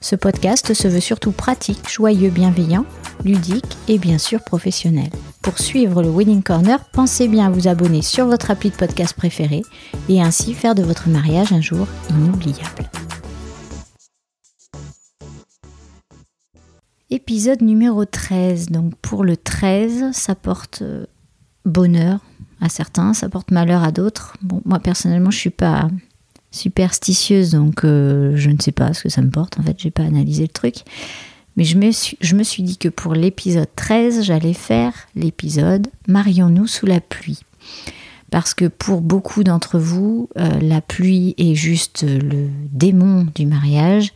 Ce podcast se veut surtout pratique, joyeux, bienveillant, ludique et bien sûr professionnel. Pour suivre le Wedding Corner, pensez bien à vous abonner sur votre appli de podcast préféré et ainsi faire de votre mariage un jour inoubliable. Épisode numéro 13. Donc pour le 13, ça porte euh, bonheur, à certains, ça porte malheur à d'autres. Bon, moi personnellement, je suis pas superstitieuse, donc euh, je ne sais pas ce que ça me porte. En fait, j'ai pas analysé le truc. Mais je me suis, je me suis dit que pour l'épisode 13, j'allais faire l'épisode Marions-nous sous la pluie. Parce que pour beaucoup d'entre vous, euh, la pluie est juste le démon du mariage.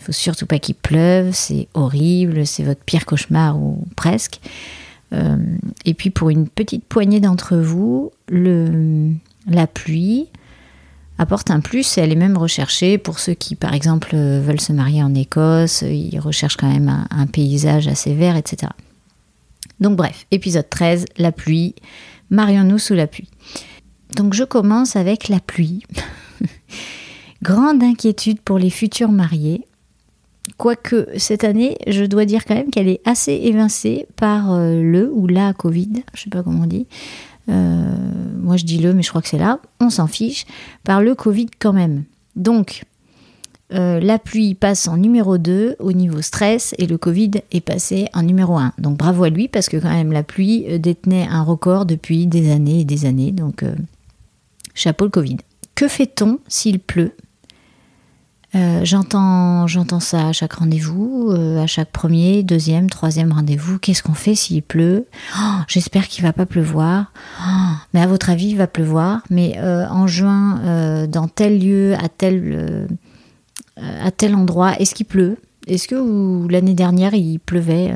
Il faut surtout pas qu'il pleuve, c'est horrible, c'est votre pire cauchemar ou presque. Euh, et puis pour une petite poignée d'entre vous, la pluie apporte un plus et elle est même recherchée pour ceux qui, par exemple, veulent se marier en Écosse, ils recherchent quand même un, paysage assez vert, etc. Donc bref, épisode 13, la pluie, marions-nous sous la pluie. Donc je commence avec la pluie. Grande inquiétude pour les futurs mariés. Quoique cette année, je dois dire quand même qu'elle est assez évincée par euh, le ou la Covid, je sais pas comment on dit. Euh, moi je dis le, mais je crois que c'est là. On s'en fiche. Par le Covid quand même. Donc, euh, la pluie passe en numéro 2 au niveau stress et le Covid est passé en numéro 1. Donc bravo à lui parce que quand même la pluie détenait un record depuis des années et des années. Donc chapeau le Covid. Que fait-on s'il pleut? Euh, j'entends, ça à chaque rendez-vous, euh, à chaque premier, deuxième, troisième rendez-vous. Qu'est-ce qu'on fait s'il pleut? Oh, J'espère qu'il va pas pleuvoir. Oh, mais à votre avis, il va pleuvoir. Mais euh, en juin, dans tel lieu, à tel endroit, est-ce qu'il pleut? Est-ce que l'année dernière il pleuvait?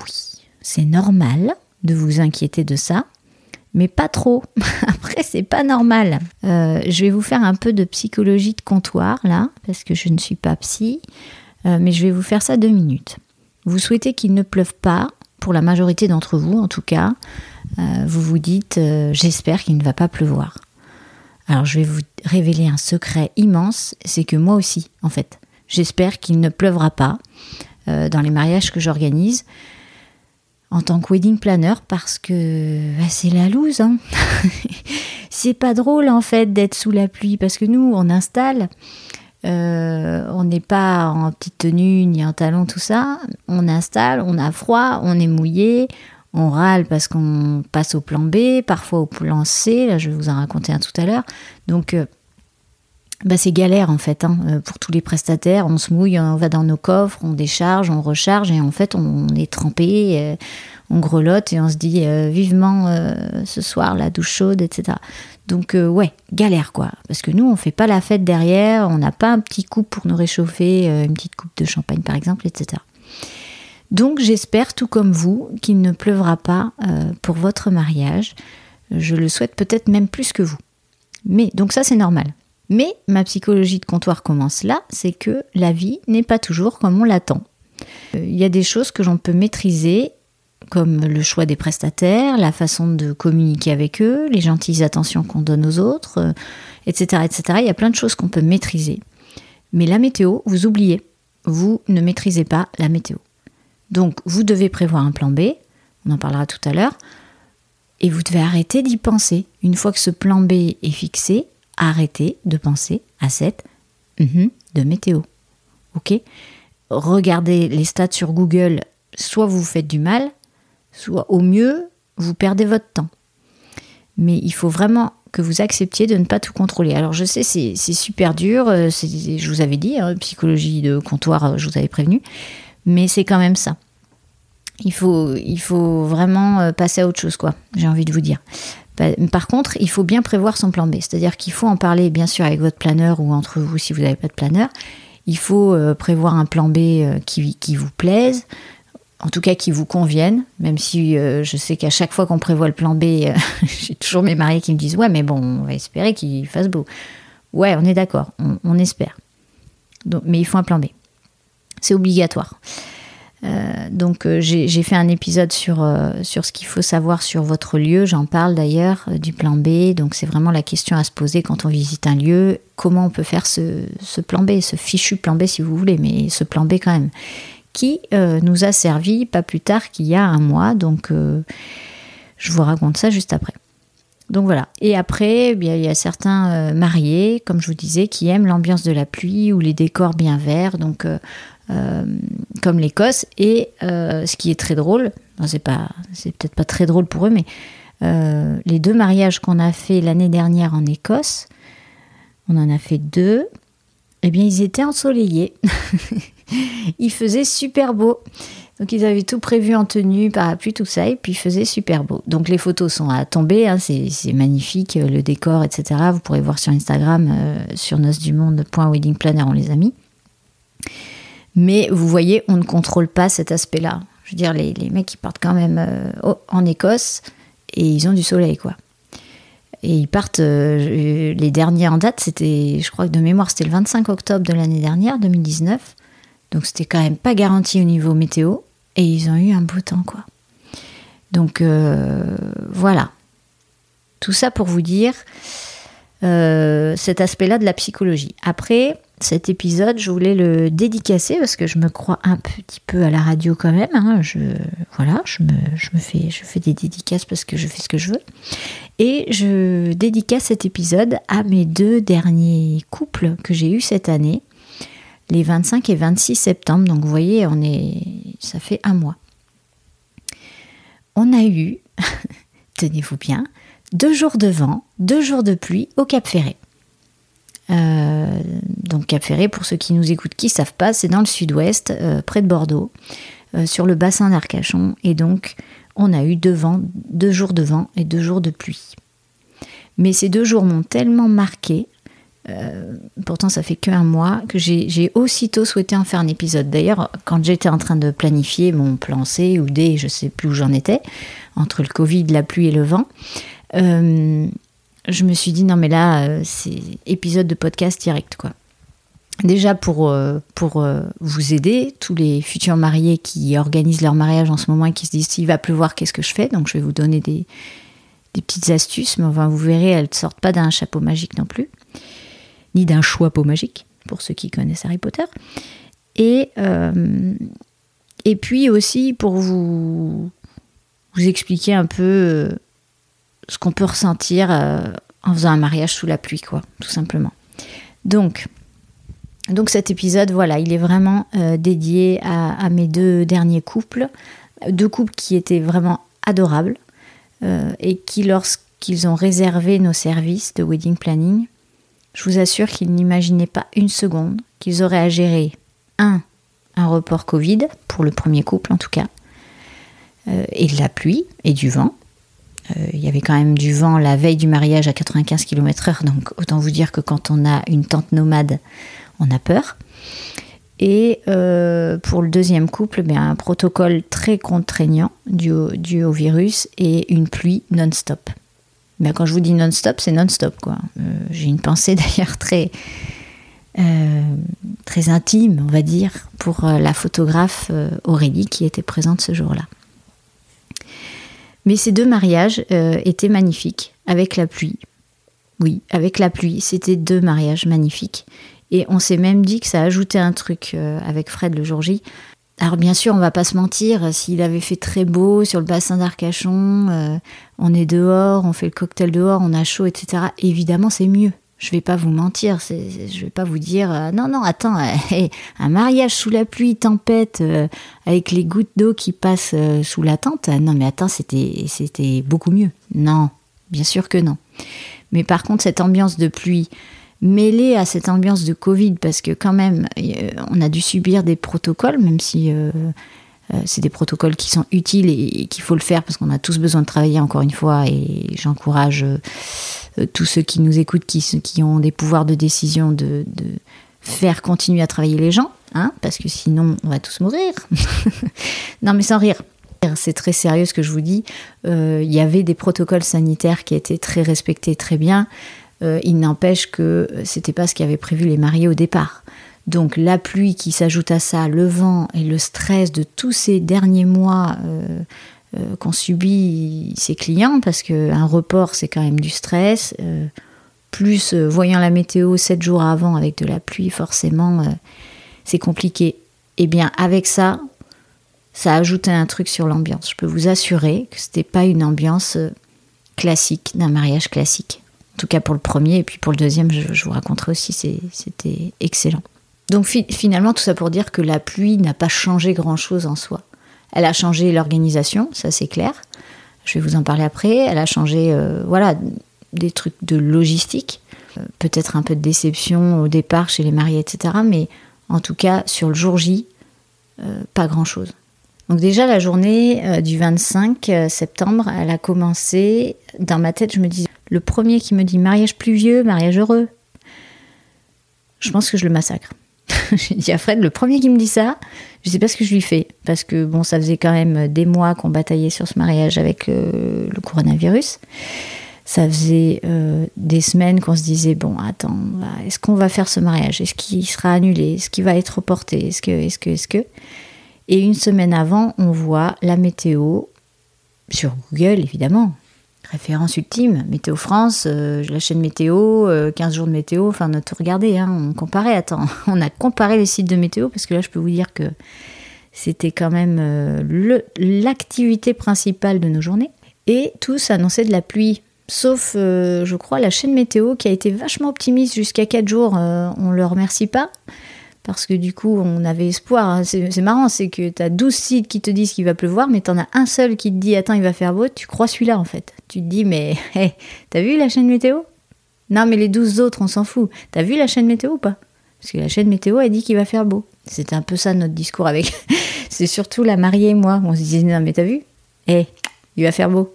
Oui, c'est normal de vous inquiéter de ça mais pas trop. Après, c'est pas normal. Euh, je vais vous faire un peu de psychologie de comptoir là, parce que je ne suis pas psy, euh, mais je vais vous faire ça deux minutes. Vous souhaitez qu'il ne pleuve pas, pour la majorité d'entre vous en tout cas. Euh, vous vous dites, j'espère qu'il ne va pas pleuvoir. Alors, je vais vous révéler un secret immense, c'est que moi aussi, en fait, j'espère qu'il ne pleuvra pas dans les mariages que j'organise en tant que wedding planner parce que bah, c'est la loose. Hein. c'est pas drôle en fait d'être sous la pluie parce que nous on installe, euh, on n'est pas en petite tenue ni en talon tout ça, on installe, on a froid, on est mouillé, on râle parce qu'on passe au plan B, parfois au plan C, là je vais vous en raconter un tout à l'heure. Donc euh, bah, c'est galère en fait hein, euh, pour tous les prestataires. On se mouille, on va dans nos coffres, on décharge, on recharge et en fait on est trempé, euh, on grelotte et on se dit euh, vivement ce soir la douche chaude, etc. Donc ouais, galère quoi. Parce que nous on fait pas la fête derrière, on n'a pas un petit coup pour nous réchauffer, une petite coupe de champagne par exemple, etc. Donc j'espère tout comme vous qu'il ne pleuvra pas pour votre mariage. Je le souhaite peut-être même plus que vous. Mais donc ça c'est normal. Mais ma psychologie de comptoir commence là, c'est que la vie n'est pas toujours comme on l'attend. Euh, il y a des choses que l'on peut maîtriser, comme le choix des prestataires, la façon de communiquer avec eux, les gentilles attentions qu'on donne aux autres, etc., euh, etc. Il y a plein de choses qu'on peut maîtriser. Mais la météo, vous oubliez, vous ne maîtrisez pas la météo. Donc vous devez prévoir un plan B, on en parlera tout à l'heure, et vous devez arrêter d'y penser. Une fois que ce plan B est fixé, arrêtez de penser à cette mhm, de météo. Ok? Regardez les stats sur Google, soit vous faites du mal, soit au mieux, vous perdez votre temps. Mais il faut vraiment que vous acceptiez de ne pas tout contrôler. Alors je sais, c'est super dur, euh, je vous avais dit, hein, psychologie de comptoir, euh, je vous avais prévenu, mais c'est quand même ça. Il faut, il faut vraiment euh, passer à autre chose, quoi, j'ai envie de vous dire. Par contre, il faut bien prévoir son plan B, c'est-à-dire qu'il faut en parler bien sûr avec votre planeur ou entre vous si vous n'avez pas de planeur. Il faut prévoir un plan B qui, qui vous plaise, en tout cas qui vous conviennent, même si euh, je sais qu'à chaque fois qu'on prévoit le plan B, euh, j'ai toujours mes mariés qui me disent Ouais, mais bon, on va espérer qu'il fasse beau. Ouais, on est d'accord, on, espère. mais il faut un plan B. C'est obligatoire. Euh, donc j'ai fait un épisode sur, sur ce qu'il faut savoir sur votre lieu, j'en parle d'ailleurs du plan B, donc c'est vraiment la question à se poser quand on visite un lieu, comment on peut faire ce, plan B, ce fichu plan B si vous voulez, mais ce plan B quand même qui euh, nous a servi pas plus tard qu'il y a un mois. Donc, euh, je vous raconte ça juste après. Donc voilà. Et après, eh il y a certains euh, mariés, comme je vous disais, qui aiment l'ambiance de la pluie ou les décors bien verts, donc comme l'Écosse. Et ce qui est très drôle, c'est pas, c'est peut-être pas très drôle pour eux, mais les deux mariages qu'on a fait l'année dernière en Écosse, on en a fait deux. Eh bien, ils étaient ensoleillés. il faisait super beau. Donc ils avaient tout prévu en tenue, parapluie, tout ça, et puis il faisait super beau. Donc les photos sont à tomber, hein, c'est magnifique, le décor, etc. Vous pourrez voir sur Instagram, euh, sur nosdumonde.weddingplanner, on les a mis. Mais vous voyez, on ne contrôle pas cet aspect-là. Je veux dire, les, mecs, ils partent quand même euh, en Écosse et ils ont du soleil, quoi. Et ils partent, euh, les derniers en date, c'était, je crois que de mémoire, c'était le 25 octobre de l'année dernière, 2019. Donc c'était quand même pas garanti au niveau météo. Et ils ont eu un beau temps, quoi. Donc euh, voilà. Tout ça pour vous dire euh, cet aspect-là de la psychologie. Après, cet épisode, je voulais le dédicacer parce que je me crois un petit peu à la radio quand même. Hein. Je, voilà, je fais, des dédicaces parce que je fais ce que je veux. Et je dédicace cet épisode à mes deux derniers couples que j'ai eus cette année les 25 et 26 septembre. Donc vous voyez, on ça fait un mois. On a eu, tenez-vous bien, deux jours de vent, deux jours de pluie au Cap Ferré. Euh, donc Cap Ferré, pour ceux qui nous écoutent, qui ne savent pas, c'est dans le sud-ouest, euh, près de Bordeaux, euh, sur le bassin d'Arcachon. Et donc, on a eu deux, vents, deux jours de vent et deux jours de pluie. Mais ces deux jours m'ont tellement marqué pourtant, ça fait qu'un mois que j'ai aussitôt souhaité en faire un épisode. D'ailleurs, quand j'étais en train de planifier mon plan C ou D, je sais plus où j'en étais, entre le Covid, la pluie et le vent, je me suis dit non mais là, euh, c'est épisode de podcast direct quoi. Déjà pour, pour vous aider, tous les futurs mariés qui organisent leur mariage en ce moment et qui se disent s'il va pleuvoir, qu'est-ce que je fais? Donc je vais vous donner des, petites astuces, mais enfin, vous verrez, elles ne sortent pas d'un chapeau magique non plus ni d'un choix peau magique, pour ceux qui connaissent Harry Potter. Et, euh, et puis aussi pour vous, vous expliquer un peu euh, ce qu'on peut ressentir euh, en faisant un mariage sous la pluie, quoi, tout simplement. Donc, donc cet épisode, voilà, il est vraiment dédié à, mes deux derniers couples, deux couples qui étaient vraiment adorables et qui, lorsqu'ils ont réservé nos services de wedding planning, je vous assure qu'ils n'imaginaient pas une seconde qu'ils auraient à gérer un, un report Covid, pour le premier couple en tout cas, euh, et de la pluie et du vent. Euh, il y avait quand même du vent la veille du mariage à 95 km/h, donc autant vous dire que quand on a une tente nomade, on a peur. Et euh, pour le deuxième couple, bien, un protocole très contraignant dû au virus et une pluie non-stop. Quand je vous dis non-stop, c'est non-stop. Euh, j'ai une pensée d'ailleurs très, très intime, on va dire, pour la photographe Aurélie qui était présente ce jour-là. Mais ces deux mariages étaient magnifiques, avec la pluie. Oui, avec la pluie, c'était deux mariages magnifiques. Et on s'est même dit que ça ajoutait un truc avec Fred le jour J. Alors bien sûr, on va pas se mentir, s'il avait fait très beau sur le bassin d'Arcachon, euh, on est dehors, on fait le cocktail dehors, on a chaud, etc. Évidemment, c'est mieux. Je vais pas vous mentir, je vais pas vous dire euh, non non attends, euh, un mariage sous la pluie, tempête, avec les gouttes d'eau qui passent sous la tente. Non mais attends, c'était c'était beaucoup mieux. Non, bien sûr que non. Mais par contre, cette ambiance de pluie mêlée à cette ambiance de Covid, parce que quand même, euh, on a dû subir des protocoles, même si euh, euh, c'est des protocoles qui sont utiles et, qu'il faut le faire parce qu'on a tous besoin de travailler encore une fois. Et j'encourage tous ceux qui nous écoutent, qui, qui ont des pouvoirs de décision, de, faire continuer à travailler les gens, hein, parce que sinon on va tous mourir. non mais sans rire. C'est très sérieux ce que je vous dis. Il y avait des protocoles sanitaires qui étaient très respectés, très bien. Euh, il n'empêche que c'était pas ce qu'avaient prévu les mariés au départ. Donc la pluie qui s'ajoute à ça, le vent et le stress de tous ces derniers mois euh, euh, qu'ont subi ces clients, parce qu'un report c'est quand même du stress, plus voyant la météo sept jours avant avec de la pluie, forcément c'est compliqué. Eh bien avec ça, ça a ajouté un truc sur l'ambiance. Je peux vous assurer que c'était pas une ambiance classique d'un mariage classique. En tout cas pour le premier, et puis pour le deuxième, je, vous raconterai aussi, c'était excellent. Donc finalement, tout ça pour dire que la pluie n'a pas changé grand-chose en soi. Elle a changé l'organisation, ça c'est clair. Je vais vous en parler après. Elle a changé, euh, voilà, des trucs de logistique. Euh, peut-être un peu de déception au départ chez les mariés, etc. Mais en tout cas, sur le jour J, euh, pas grand-chose. Donc déjà, la journée du 25 septembre, elle a commencé. Dans ma tête, je me disais, le premier qui me dit mariage pluvieux, mariage heureux, je pense que je le massacre. J'ai dit à Fred, le premier qui me dit ça, je sais pas ce que je lui fais. Parce que bon, ça faisait quand même des mois qu'on bataillait sur ce mariage avec euh, le coronavirus. Ça faisait euh, des semaines qu'on se disait, bon, attends, est-ce qu'on va faire ce mariage? Est-ce qu'il sera annulé? Est-ce qu'il va être reporté? Est-ce que, est-ce que, est-ce que? Et une semaine avant, on voit la météo sur Google, évidemment référence ultime, Météo France, euh, la chaîne météo, 15 euh, jours de météo, enfin on a tout regardé, hein, on comparait, attends, on a comparé les sites de météo parce que là je peux vous dire que c'était quand même euh, l'activité principale de nos journées. Et tous annonçaient de la pluie, sauf je crois la chaîne météo qui a été vachement optimiste jusqu'à 4 jours, on ne le remercie pas parce que du coup, on avait espoir. Hein. C'est marrant, c'est que tu as 12 sites qui te disent qu'il va pleuvoir, mais tu en as un seul qui te dit Attends, il va faire beau. Tu crois celui-là en fait. Tu te dis Mais hé, t'as vu la chaîne météo? Non, mais les 12 autres, on s'en fout. T'as vu la chaîne météo ou pas? Parce que la chaîne météo a dit qu'il va faire beau. C'était un peu ça notre discours avec. c'est surtout la mariée et moi. On se disait Non, mais t'as vu? Hé, il va faire beau.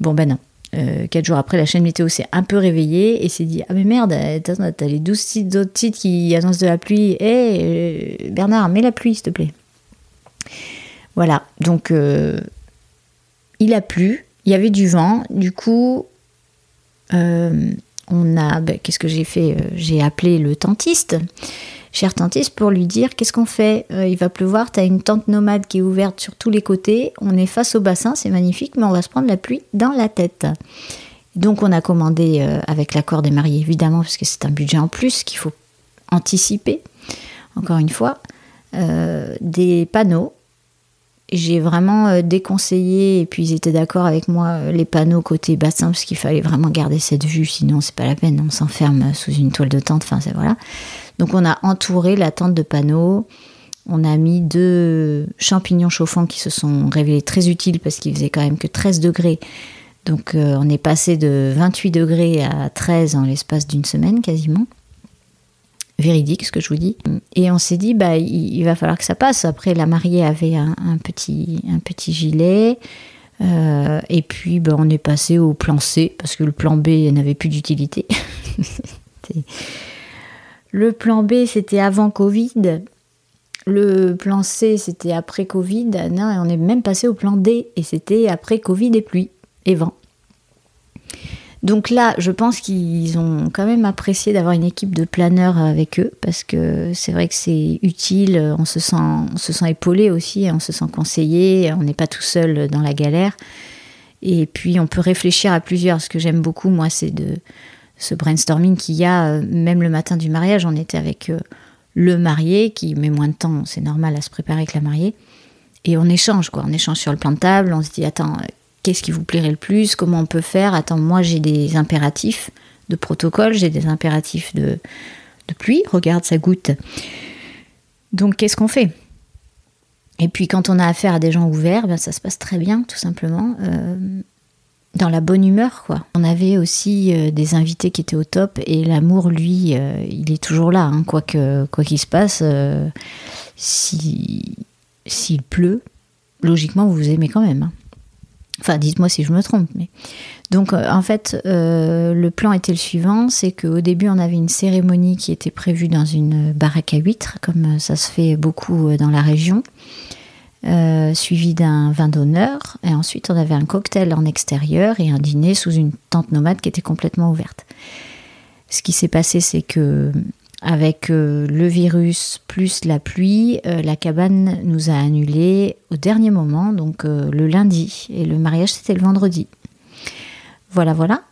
Bon, ben non. Euh, quatre jours après, la chaîne météo s'est un peu réveillée et s'est dit Ah, mais merde, t'as les 12 sites, sites qui annoncent de la pluie. Hé, euh, Bernard, mets la pluie, s'il te plaît. Voilà, donc euh, il a plu, il y avait du vent, du coup, on a. Ben, qu'est-ce que j'ai fait? J'ai appelé le tentiste cher tantiste pour lui dire qu'est-ce qu'on fait? Euh, Il va pleuvoir, tu as une tente nomade qui est ouverte sur tous les côtés, on est face au bassin, c'est magnifique, mais on va se prendre la pluie dans la tête. Donc on a commandé euh, avec l'accord des mariés évidemment, parce que c'est un budget en plus qu'il faut anticiper, encore une fois, euh, des panneaux. J'ai vraiment déconseillé, et puis ils étaient d'accord avec moi, les panneaux côté bassin, parce qu'il fallait vraiment garder cette vue, sinon c'est pas la peine, on s'enferme sous une toile de tente, enfin voilà. Donc on a entouré la tente de panneaux. On a mis deux champignons chauffants qui se sont révélés très utiles parce qu'ils faisaient quand même que 13 degrés. Donc euh, on est passé de 28 degrés à 13 en l'espace d'une semaine quasiment. Véridique ce que je vous dis. Et on s'est dit, bah, il, va falloir que ça passe. Après, la mariée avait un, petit, un petit gilet. Euh, et puis, bah, on est passé au plan C parce que le plan B n'avait plus d'utilité. Le plan B, c'était avant Covid. Le plan C, c'était après Covid. Non, on est même passé au plan D, et c'était après Covid et pluie et vent. Donc là, je pense qu'ils ont quand même apprécié d'avoir une équipe de planeurs avec eux, parce que c'est vrai que c'est utile, on se, sent, on se sent épaulé aussi, on se sent conseillé, on n'est pas tout seul dans la galère. Et puis on peut réfléchir à plusieurs. Ce que j'aime beaucoup, moi, c'est de, ce brainstorming qu'il y a, euh, même le matin du mariage, on était avec euh, le marié qui met moins de temps, c'est normal à se préparer que la mariée. Et on échange, quoi. On échange sur le plan de table, on se dit, attends, qu'est-ce qui vous plairait le plus Comment on peut faire Attends, moi j'ai des impératifs de protocole, j'ai des impératifs de, pluie, regarde, ça goutte. Donc qu'est-ce qu'on fait? Et puis quand on a affaire à des gens ouverts, ben, ça se passe très bien, tout simplement. dans la bonne humeur, quoi. On avait aussi euh, des invités qui étaient au top et l'amour, lui, euh, il est toujours là, hein. quoi qu'il se passe. Euh, si s'il pleut, logiquement, vous vous aimez quand même. hein. Enfin, dites-moi si je me trompe. Mais... Donc, euh, en fait, euh, le plan était le suivant c'est qu'au début, on avait une cérémonie qui était prévue dans une baraque à huîtres, comme euh, ça se fait beaucoup dans la région, euh, suivi d'un vin d'honneur. Et ensuite, on avait un cocktail en extérieur et un dîner sous une tente nomade qui était complètement ouverte. Ce qui s'est passé, c'est que avec euh, le virus plus la pluie, euh, la cabane nous a annulé au dernier moment, donc euh, le lundi. Et le mariage, c'était le vendredi. Voilà, voilà.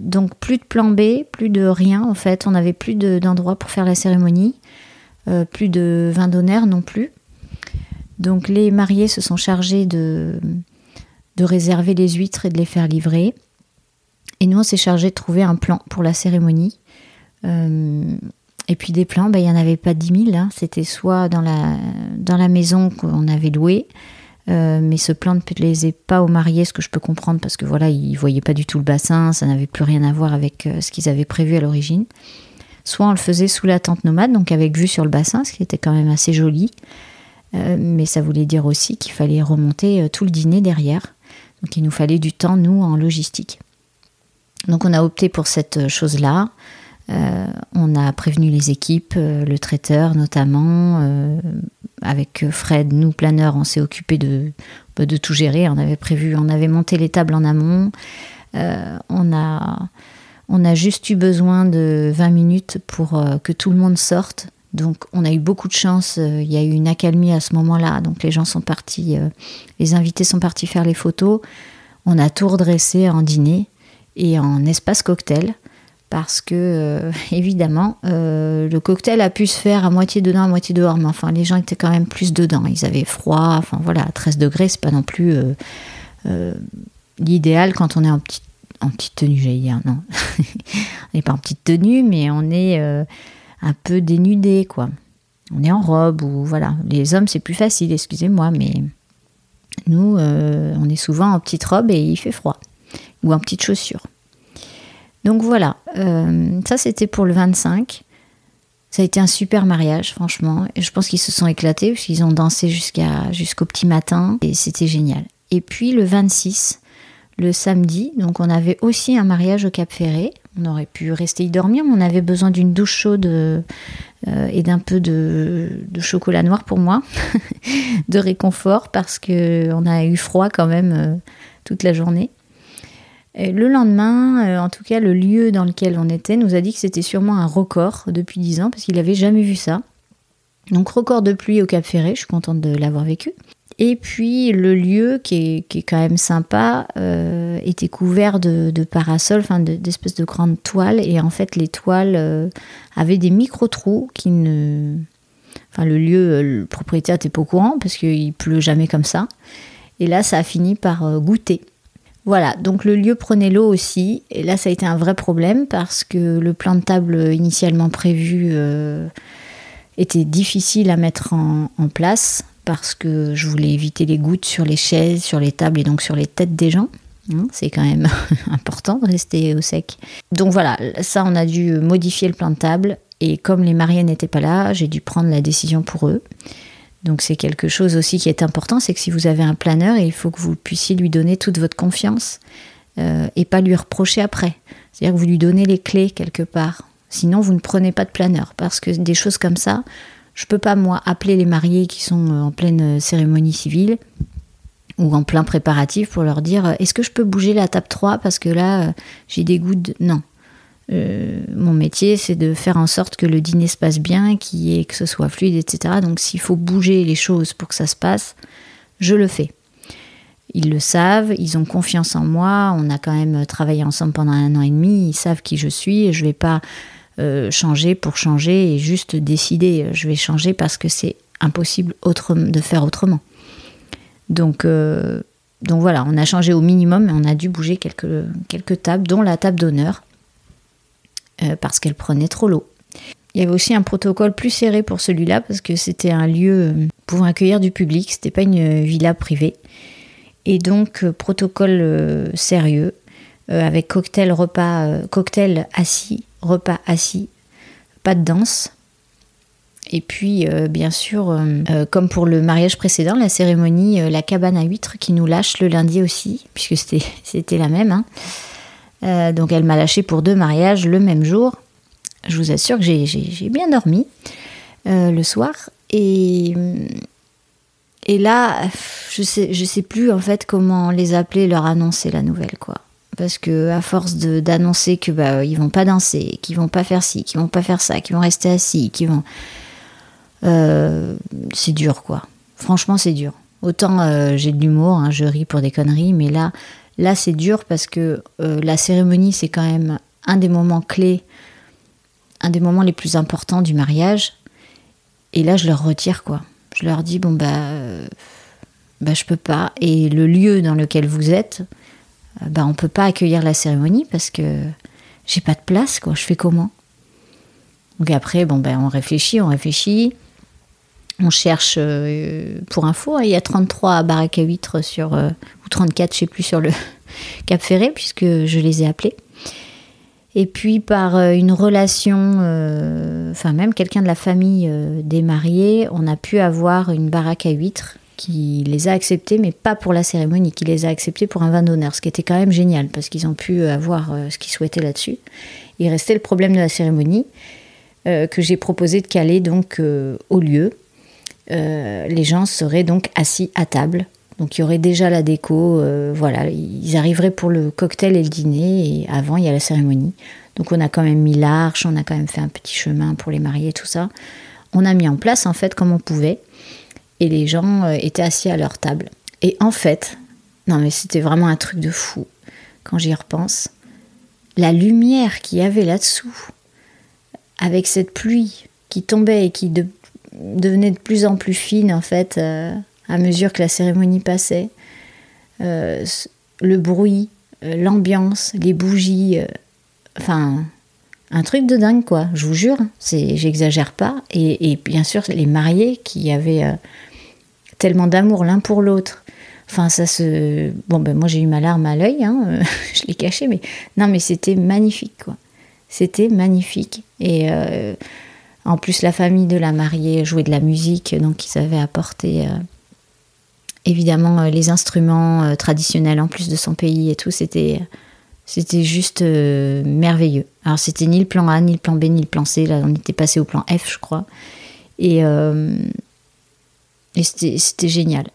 Donc plus de plan B, plus de rien en fait. On n'avait plus de- d'endroit pour faire la cérémonie, plus de vin d'honneur non plus. Donc les mariés se sont chargés de, de réserver les huîtres et de les faire livrer. Et nous, on s'est chargé de trouver un plan pour la cérémonie. Euh, et puis des plans, ben, il n'y en avait pas 10 000. hein. C'était soit dans la, dans la maison qu'on avait louée, euh, mais ce plan ne plaisait pas aux mariés, ce que je peux comprendre parce que voilà, ils voyaient pas du tout le bassin, ça n'avait plus rien à voir avec euh, ce qu'ils avaient prévu à l'origine. Soit on le faisait sous la tente nomade, donc avec vue sur le bassin, ce qui était quand même assez joli. Mais ça voulait dire aussi qu'il fallait remonter tout le dîner derrière. Donc il nous fallait du temps, nous, en logistique. Donc on a opté pour cette chose-là. Euh, on a prévenu les équipes, euh, le traiteur notamment. euh, avec Fred, nous, planeurs, on s'est occupé de, bah, de tout gérer. On avait prévu, on avait monté les tables en amont. On, a, juste eu besoin de 20 minutes pour que tout le monde sorte. Donc on a eu beaucoup de chance, il y a eu une accalmie à ce moment-là, donc les gens sont partis, les invités sont partis faire les photos. On a tout redressé en dîner et en espace cocktail parce que euh, évidemment euh, le cocktail a pu se faire à moitié dedans, à moitié dehors, mais enfin les gens étaient quand même plus dedans, ils avaient froid, enfin voilà, à 13 degrés, c'est pas non plus euh, l'idéal quand on est en petite, en petite tenue, j'allais dire, non, on n'est pas en petite tenue, mais on est un peu dénudé, quoi. On est en robe ou voilà. Les hommes, c'est plus facile, excusez-moi, mais nous, on est souvent en petite robe et il fait froid ou en petites chaussures. Donc voilà, euh, ça c'était pour le 25. Ça a été un super mariage, franchement. Et je pense qu'ils se sont éclatés parce qu'ils ont dansé jusqu'à jusqu'au petit matin et c'était génial. Et puis le 26, le samedi, donc on avait aussi un mariage au Cap Ferré. On aurait pu rester y dormir, mais on avait besoin d'une douche chaude euh, et d'un peu de, chocolat noir pour moi, de réconfort parce que on a eu froid quand même euh, toute la journée. Le lendemain, euh, en tout cas, le lieu dans lequel on était nous a dit que c'était sûrement un record depuis 10 ans parce qu'il n'avait jamais vu ça. Donc record de pluie au Cap Ferré, je suis contente de l'avoir vécu. Et puis le lieu qui est, qui quand même sympa euh, était couvert de, parasols, enfin de- d'espèces de grandes toiles. Et en fait, les toiles euh, avaient des micro-trous qui ne. Enfin, le lieu, le propriétaire n'était pas au courant parce qu'il pleut jamais comme ça. Et là, ça a fini par goûter. Voilà, donc le lieu prenait l'eau aussi. Et là, ça a été un vrai problème parce que le plan de table initialement prévu euh, était difficile à mettre en, en place parce que je voulais éviter les gouttes sur les chaises, sur les tables et donc sur les têtes des gens. Hein, C'est quand même important de rester au sec. Donc voilà, ça, on a dû modifier le plan de table. Et comme les mariés n'étaient pas là, j'ai dû prendre la décision pour eux. Donc c'est quelque chose aussi qui est important, c'est que si vous avez un planeur, il faut que vous puissiez lui donner toute votre confiance euh, et pas lui reprocher après. C'est-à-dire que vous lui donnez les clés quelque part. Sinon, vous ne prenez pas de planeur. Parce que des choses comme ça, je peux pas, moi, appeler les mariés qui sont euh, en pleine euh, cérémonie civile ou en plein préparatif pour leur dire est-ce que je peux bouger la table 3 parce que là, j'ai des gouttes. Non. Euh, mon métier, c'est de faire en sorte que le dîner se passe bien, y ait- que ce soit fluide, etc. Donc s'il faut bouger les choses pour que ça se passe, je le fais. Ils le savent, ils ont confiance en moi, on a quand même travaillé ensemble pendant un an et demi, ils savent qui je suis et je vais pas euh, changer pour changer et juste décider. Je vais changer parce que c'est impossible autre- de faire autrement. Donc, euh, donc voilà, on a changé au minimum, mais on a dû bouger quelques, quelques tables, dont la table d'honneur, euh, parce qu'elle prenait trop l'eau. Il y avait aussi un protocole plus serré pour celui-là, parce que c'était un lieu euh, pouvant accueillir du public, c'était pas une villa privée. Et donc, protocole sérieux, avec cocktail, repas, cocktail assis, repas assis, pas de danse. Et puis, bien sûr, comme pour le mariage précédent, la cérémonie, la cabane à huîtres qui nous lâche le lundi aussi, puisque c'était la même. Hein. Donc, elle m'a lâché pour deux mariages le même jour. Je vous assure que j'ai bien dormi le soir. Et, et là, je sais, je sais plus en fait comment les appeler, leur annoncer la nouvelle, quoi. Parce que à force d'annoncer que bah ils vont pas danser, qu'ils vont pas faire ci, qu'ils vont pas faire ça, qu'ils vont rester assis, qu'ils vont, euh, c'est dur, quoi. Franchement, c'est dur. Autant euh, j'ai de l'humour, hein, je ris pour des conneries, mais là, là c'est dur parce que euh, la cérémonie c'est quand même un des moments clés, un des moments les plus importants du mariage. Et là, je leur retire quoi. Je leur dis bon bah, bah je peux pas. Et le lieu dans lequel vous êtes, euh, bah on peut pas accueillir la cérémonie parce que j'ai pas de place quoi. Je fais comment? Donc après bon ben on réfléchit, on réfléchit. On cherche euh, pour info, hein, il y a 33 baraques à huîtres sur euh, ou 34, je sais plus sur le Cap Ferré puisque je les ai appelés. Et puis par euh, une relation, enfin même quelqu'un de la famille des mariés, on a pu avoir une baraque à huîtres qui les a acceptés, mais pas pour la cérémonie, qui les a acceptés pour un vin d'honneur, ce qui était quand même génial, parce qu'ils ont pu avoir ce qu'ils souhaitaient là-dessus. Il restait le problème de la cérémonie, que j'ai proposé de caler donc au lieu. Les gens seraient donc assis à table donc il y aurait déjà la déco, euh, voilà, ils arriveraient pour le cocktail et le dîner, et avant il y a la cérémonie. Donc on a quand même mis l'arche, on a quand même fait un petit chemin pour les mariés, tout ça. On a mis en place en fait comme on pouvait, et les gens euh, étaient assis à leur table. Et en fait, non mais c'était vraiment un truc de fou quand j'y repense. La lumière qu'il y avait là-dessous, avec cette pluie qui tombait et qui devenait de plus en plus fine en fait. Euh, à mesure que la cérémonie passait. Euh, le bruit, euh, l'ambiance, les bougies, enfin, un truc de dingue, quoi, je vous jure, c'est, j'exagère pas. Et, bien sûr, les mariés qui avaient tellement d'amour l'un pour l'autre. Enfin, ça se. Bon, ben moi j'ai eu ma larme à l'œil, hein, je l'ai caché, mais non, mais c'était magnifique, quoi. C'était magnifique. Et en plus, la famille de la mariée jouait de la musique, donc ils avaient apporté évidemment euh, les instruments euh, traditionnels en plus de son pays et tout, c'était c'était juste euh, merveilleux. Alors c'était ni le plan A, ni le plan B, ni le plan C. Là, on était passé au plan F, je crois. Et, et c'était génial.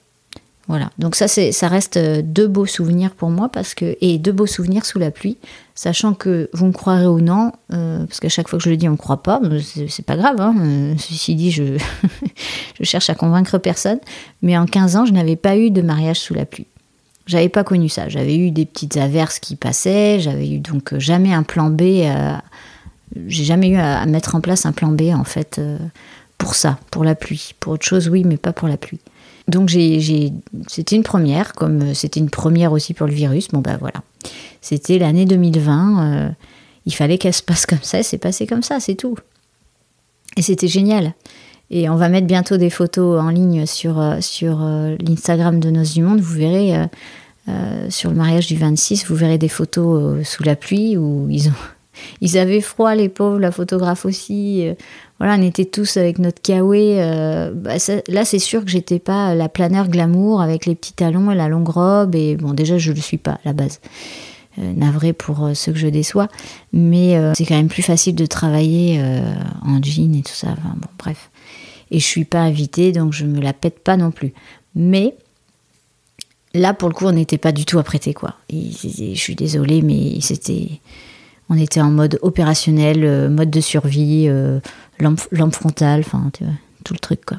Voilà, donc ça, ça reste euh, deux beaux souvenirs pour moi parce que et deux beaux souvenirs sous la pluie, sachant que vous me croirez ou non, euh, parce qu'à chaque fois que je le dis, on ne croit pas, c'est pas grave. Hein, euh, ceci dit, je, je cherche à convaincre personne, mais en 15 ans, je n'avais pas eu de mariage sous la pluie. J'avais pas connu ça. J'avais eu des petites averses qui passaient. J'avais eu donc jamais un plan B. J'ai jamais eu à, mettre en place un plan B en fait pour ça, pour la pluie. Pour autre chose, oui, mais pas pour la pluie. Donc j'ai, c'était une première, comme euh, c'était une première aussi pour le virus. Bon ben voilà, c'était l'année 2020. Euh, il fallait qu'elle se passe comme ça, c'est passé comme ça, c'est tout. Et c'était génial. Et on va mettre bientôt des photos en ligne sur, euh, l'Instagram de Noces du Monde. Vous verrez, sur le mariage du 26, vous verrez des photos sous la pluie où ils ils avaient froid, les pauvres, la photographe aussi. Euh, voilà, on était tous avec notre kawaii. Euh, bah, là, c'est sûr que j'étais pas la planeur glamour avec les petits talons et la longue robe. Et bon, déjà, je le suis pas à la base. Euh, navré pour ceux que je déçois. Mais c'est quand même plus facile de travailler en jean et tout ça. bon, bref. Et je suis pas invitée, donc je me la pète pas non plus. Mais là, pour le coup, on n'était pas du tout apprêté, quoi. je suis désolée, mais c'était on était en mode opérationnel, euh, mode de survie, euh, lampe, frontale, enfin, tout le truc, quoi.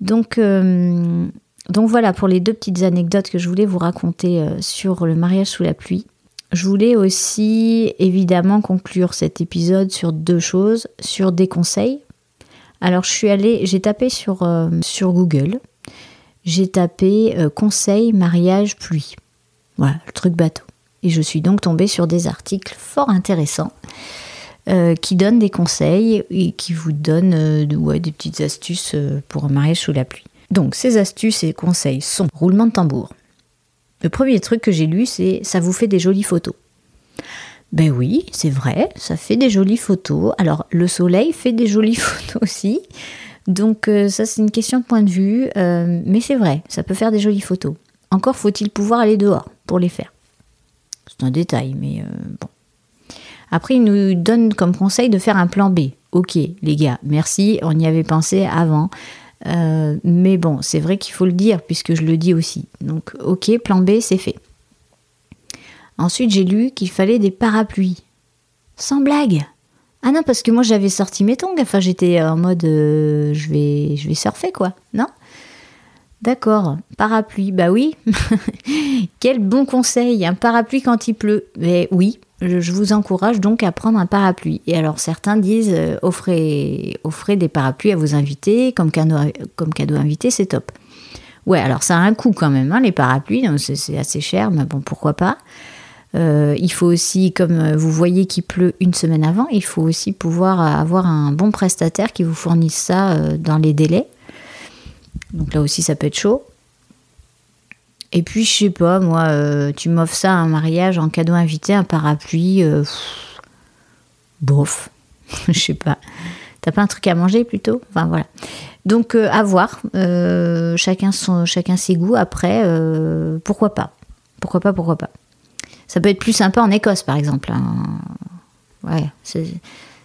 Donc, euh, donc voilà pour les deux petites anecdotes que je voulais vous raconter sur le mariage sous la pluie. Je voulais aussi évidemment conclure cet épisode sur deux choses, sur des conseils. Alors je suis allée, j'ai tapé sur, sur Google, j'ai tapé conseil mariage pluie. Voilà, le truc bateau. Et je suis donc tombée sur des articles fort intéressants euh, qui donnent des conseils et qui vous donnent euh, des petites astuces euh, pour un mariage sous la pluie. Donc ces astuces et conseils sont roulement de tambour. Le premier truc que j'ai lu, c'est ça vous fait des jolies photos. Ben oui, c'est vrai, ça fait des jolies photos. Alors le soleil fait des jolies photos aussi. Donc ça c'est une question de point de vue, mais c'est vrai, ça peut faire des jolies photos. Encore faut-il pouvoir aller dehors pour les faire. C'est un détail, mais bon. Après, il nous donne comme conseil de faire un plan B. Ok, les gars, merci, on y avait pensé avant. mais bon, c'est vrai qu'il faut le dire, puisque je le dis aussi. Donc, ok, plan B, c'est fait. Ensuite, j'ai lu qu'il fallait des parapluies. Sans blague. Ah non, parce que moi j'avais sorti mes tongs. Enfin, j'étais en mode euh, je vais je vais surfer quoi. Non? D'accord. Parapluie. Bah oui. Quel bon conseil. Un parapluie quand il pleut. Mais oui, je, vous encourage donc à prendre un parapluie. Et alors certains disent euh, offrez, des parapluies à vos invités comme cadeau, comme cadeau invité, c'est top. Ouais, alors ça a un coût quand même, hein, les parapluies, c'est assez cher, mais bon, pourquoi pas. Euh, il faut aussi, comme vous voyez qu'il pleut une semaine avant, il faut aussi pouvoir avoir un bon prestataire qui vous fournisse ça euh, dans les délais. Donc là aussi, ça peut être chaud. Et puis, je sais pas, moi, euh, tu m'offres ça à un mariage en cadeau invité, un parapluie. bof, je sais pas. T'as pas un truc à manger plutôt? Enfin voilà. Donc à voir. chacun, son, chacun ses goûts. Après, pourquoi pas? Pourquoi pas Pourquoi pas? Ça peut être plus sympa en Écosse, par exemple. Hein. Ouais,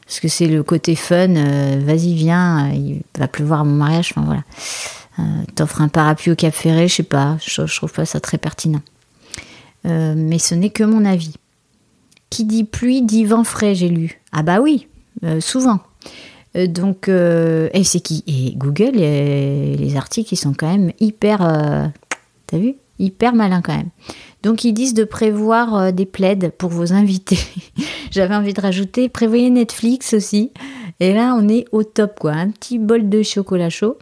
parce que c'est le côté fun. Euh, vas-y, viens, euh, il va pleuvoir à mon mariage. Enfin voilà. Euh, t'offres un parapluie au Cap Ferré, je sais pas. Je, trouve pas ça très pertinent. mais ce n'est que mon avis. Qui dit pluie dit vent frais, j'ai lu. Ah bah oui, souvent. donc, et c'est qui Et Google, les articles, ils sont quand même hyper. T'as vu Hyper malins quand même. Donc ils disent de prévoir euh, des plaids pour vos invités. J'avais envie de rajouter, prévoyez Netflix aussi. Et là, on est au top, quoi. Un petit bol de chocolat chaud.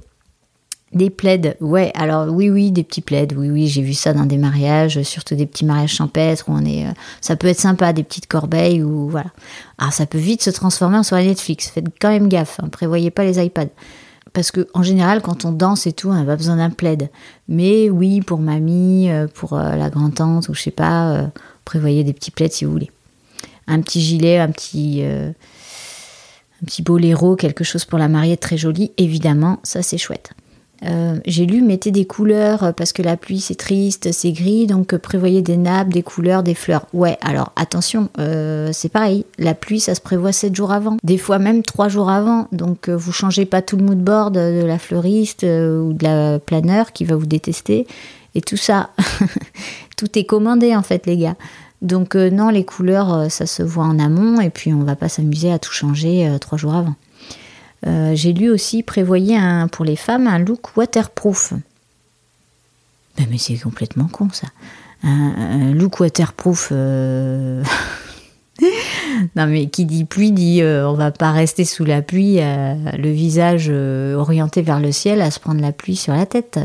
Des plaids, ouais, alors oui, oui, des petits plaids, oui, oui, j'ai vu ça dans des mariages, surtout des petits mariages champêtres où on est. Euh, ça peut être sympa, des petites corbeilles ou voilà. Alors ça peut vite se transformer en soirée Netflix, faites quand même gaffe, hein. prévoyez pas les iPads parce que en général, quand on danse et tout, on n'a pas besoin d'un plaid. Mais oui, pour mamie, euh, pour euh, la grand-tante ou je sais pas, euh, prévoyez des petits plaids si vous voulez. Un petit gilet, un petit, un petit boléro, quelque chose pour la mariée très joli, évidemment, ça c'est chouette. Euh, j'ai lu mettez des couleurs euh, parce que la pluie c'est triste, c'est gris, donc euh, prévoyez des nappes, des couleurs, des fleurs. Ouais, alors attention, c'est pareil, la pluie ça se prévoit 7 jours avant, des fois même 3 jours avant, donc vous changez pas tout le mood board de la fleuriste ou de la planeur qui va vous détester et tout ça. tout est commandé en fait les gars. Donc non, les couleurs ça se voit en amont et puis on va pas s'amuser à tout changer 3 jours avant. Euh, j'ai lu aussi prévoyez un, pour les femmes un look waterproof. Mais c'est complètement con ça. Un, look waterproof. Euh, non mais qui dit pluie dit euh, on va pas rester sous la pluie, le visage orienté vers le ciel, à se prendre la pluie sur la tête.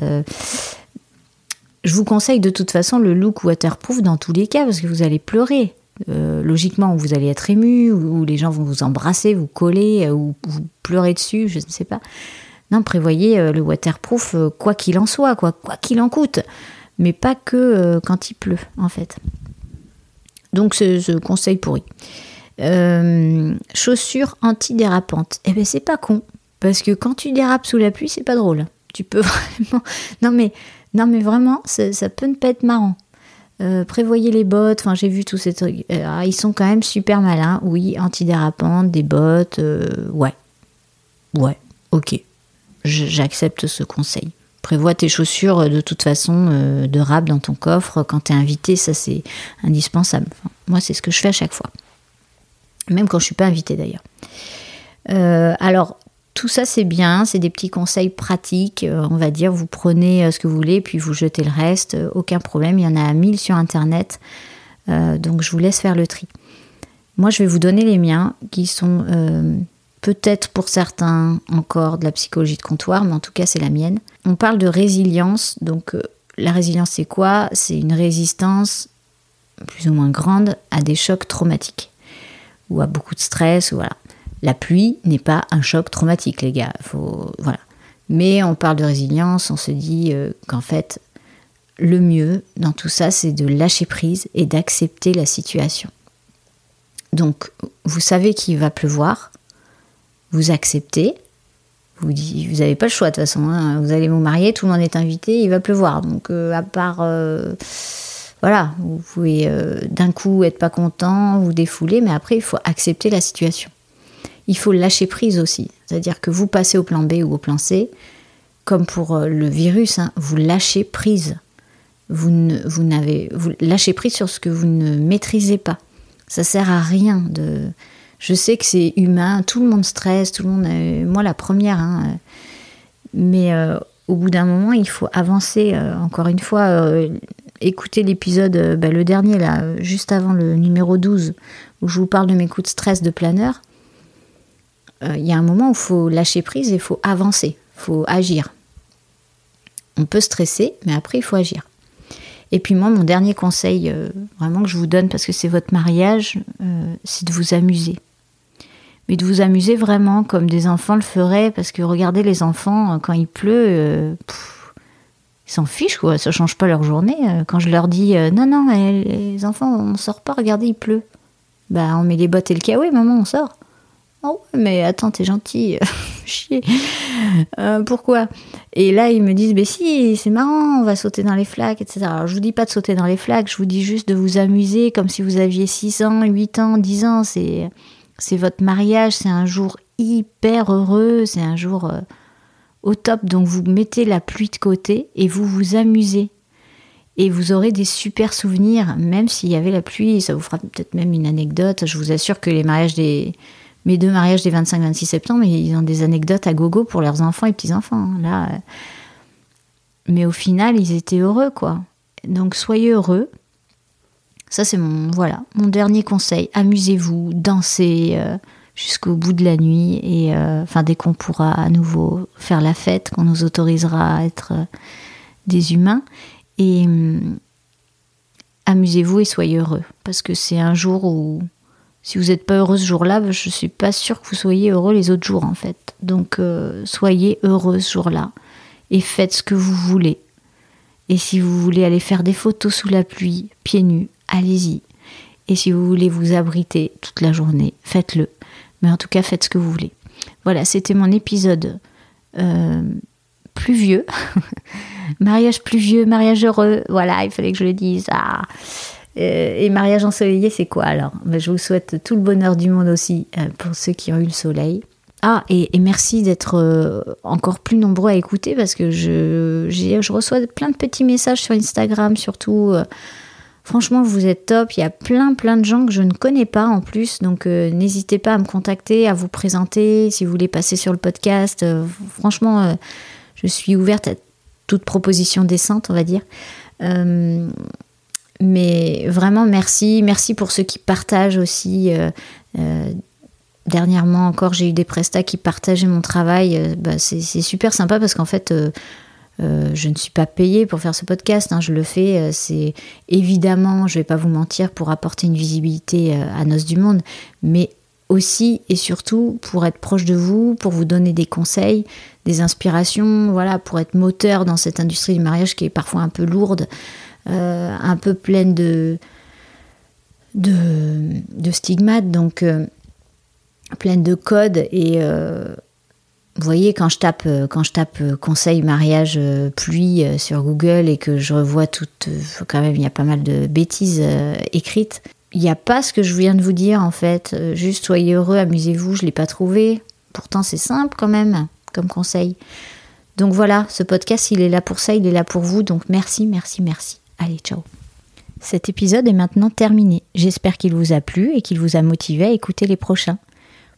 je vous conseille de toute façon le look waterproof dans tous les cas parce que vous allez pleurer. Euh, logiquement, vous allez être ému, ou, les gens vont vous embrasser, vous coller, euh, ou vous pleurer dessus, je ne sais pas. Non, prévoyez euh, le waterproof, quoi qu'il en soit, quoi qu'il en coûte, mais pas que quand il pleut, en fait. Donc, ce conseil pourri. chaussures antidérapantes. Eh ben, c'est pas con, parce que quand tu dérapes sous la pluie, c'est pas drôle. Tu peux vraiment. Non, mais, non, mais vraiment, ça peut ne pas être marrant. Euh, prévoyez les bottes, enfin j'ai vu tous ces trucs. Euh, ah, ils sont quand même super malins, oui, antidérapantes, des bottes, euh, ouais. Ouais, ok. J'accepte ce conseil. Prévois tes chaussures de toute façon de rap dans ton coffre quand tu es invité, ça c'est indispensable. moi c'est ce que je fais à chaque fois. Même quand je suis pas invité d'ailleurs. alors tout ça, c'est bien, c'est des petits conseils pratiques, euh, on va dire. Vous prenez euh, ce que vous voulez, puis vous jetez le reste, euh, aucun problème. Il y en a mille sur Internet, donc je vous laisse faire le tri. Moi, je vais vous donner les miens, qui sont peut-être pour certains encore de la psychologie de comptoir, mais en tout cas, c'est la mienne. On parle de résilience, donc la résilience, c'est quoi? C'est une résistance plus ou moins grande à des chocs traumatiques ou à beaucoup de stress, ou voilà. La pluie n'est pas un choc traumatique, les gars. Faut, voilà. Mais on parle de résilience, on se dit euh, qu'en fait, le mieux dans tout ça, c'est de lâcher prise et d'accepter la situation. Donc, vous savez qu'il va pleuvoir, vous acceptez, vous vous n'avez pas le choix de toute façon. Hein. Vous allez vous marier, tout le monde est invité, il va pleuvoir. Donc, euh, à part, euh, voilà, vous pouvez d'un coup être pas content, vous défouler, mais après, il faut accepter la situation. Il faut lâcher prise aussi, c'est-à-dire que vous passez au plan B ou au plan C, comme pour le virus, hein, vous lâchez prise. Vous, vous, n'avez, vous lâchez prise sur ce que vous ne maîtrisez pas. Ça sert à rien de je sais que c'est humain, tout le monde stresse, tout le monde, euh, moi la première, hein, mais euh, au bout d'un moment, il faut avancer. Euh, encore une fois, écoutez l'épisode, bah, le dernier là, juste avant le numéro 12, où je vous parle de mes coups de stress de planeur. Il y a un moment où il faut lâcher prise et il faut avancer, il faut agir. On peut stresser, mais après il faut agir. Et puis moi, mon dernier conseil, vraiment que je vous donne parce que c'est votre mariage, c'est de vous amuser mais de vous amuser vraiment comme des enfants le feraient, parce que regardez les enfants, euh, quand il pleut, euh, ils s'en fichent, quoi, ça change pas leur journée. Euh, quand je leur dis non, non, les enfants, on sort pas, regardez, il pleut. Bah, on met les bottes et le kawaii, maman, on sort. Oh, mais attends, t'es gentil, chier. pourquoi? Et là, ils me disent, mais si, c'est marrant, on va sauter dans les flaques, etc. Alors, je vous dis pas de sauter dans les flaques, je vous dis juste de vous amuser comme si vous aviez 6 ans, 8 ans, 10 ans. C'est c'est votre mariage, c'est un jour hyper heureux, c'est un jour euh, au top. Donc vous mettez la pluie de côté et vous vous amusez. Et vous aurez des super souvenirs, même s'il y avait la pluie, ça vous fera peut-être même une anecdote. Je vous assure que les mariages des. Mes deux mariages des 25-26 septembre, ils ont des anecdotes à gogo pour leurs enfants et petits-enfants. Hein. Là, euh. Mais au final, ils étaient heureux, quoi. Donc soyez heureux, ça, c'est mon, voilà, mon dernier conseil. Amusez-vous, dansez euh, jusqu'au bout de la nuit et euh, enfin, dès qu'on pourra à nouveau faire la fête, qu'on nous autorisera à être des humains. Et hum, amusez-vous et soyez heureux. Parce que c'est un jour où, si vous n'êtes pas heureux ce jour-là, je ne suis pas sûre que vous soyez heureux les autres jours, en fait. Donc, soyez heureux ce jour-là et faites ce que vous voulez. Et si vous voulez aller faire des photos sous la pluie, pieds nus, allez-y. Et si vous voulez vous abriter toute la journée, faites-le. Mais en tout cas, faites ce que vous voulez. Voilà, c'était mon épisode euh, pluvieux. mariage pluvieux, mariage heureux. Voilà, il fallait que je le dise. Ah. Euh, et mariage ensoleillé, c'est quoi alors? Ben, Je vous souhaite tout le bonheur du monde aussi euh, pour ceux qui ont eu le soleil. Ah, et, merci d'être encore plus nombreux à écouter parce que je, je reçois plein de petits messages sur Instagram, surtout Franchement, vous êtes top. Il y a plein, plein de gens que je ne connais pas en plus. Donc, euh, n'hésitez pas à me contacter, à vous présenter si vous voulez passer sur le podcast. Euh, franchement, euh, je suis ouverte à toute proposition décente, on va dire. Mais vraiment, merci. Merci pour ceux qui partagent aussi. dernièrement encore, j'ai eu des prestats qui partageaient mon travail. Bah, c'est super sympa parce qu'en fait euh, je ne suis pas payée pour faire ce podcast, hein, je le fais, euh, c'est évidemment, je ne vais pas vous mentir, pour apporter une visibilité euh, à Noce du Monde, mais aussi et surtout pour être proche de vous, pour vous donner des conseils, des inspirations, voilà, pour être moteur dans cette industrie du mariage qui est parfois un peu lourde, un peu pleine de, stigmates, donc pleine de codes et vous voyez, quand je tape, euh, quand je tape euh, conseil mariage euh, pluie sur Google et que je revois toutes, quand même, il y a pas mal de bêtises écrites. Il n'y a pas ce que je viens de vous dire en fait. Juste soyez heureux, amusez-vous. Je l'ai pas trouvé. Pourtant, c'est simple quand même comme conseil. Donc voilà, ce podcast, il est là pour ça, il est là pour vous. Donc merci, merci, merci. Allez, ciao. Cet épisode est maintenant terminé. J'espère qu'il vous a plu et qu'il vous a motivé à écouter les prochains.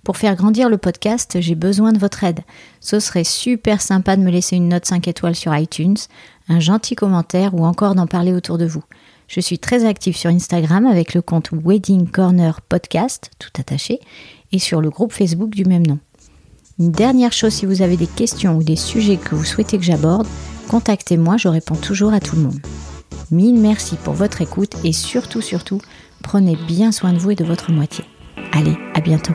Pour faire grandir le podcast, j'ai besoin de votre aide. Ce serait super sympa de me laisser une note 5 étoiles sur iTunes, un gentil commentaire ou encore d'en parler autour de vous. Je suis très active sur Instagram avec le compte Wedding Corner Podcast, tout attaché, et sur le groupe Facebook du même nom. Une dernière chose, si vous avez des questions ou des sujets que vous souhaitez que j'aborde, contactez-moi, je réponds toujours à tout le monde. Mille merci pour votre écoute et surtout, surtout, prenez bien soin de vous et de votre moitié. Allez, à bientôt.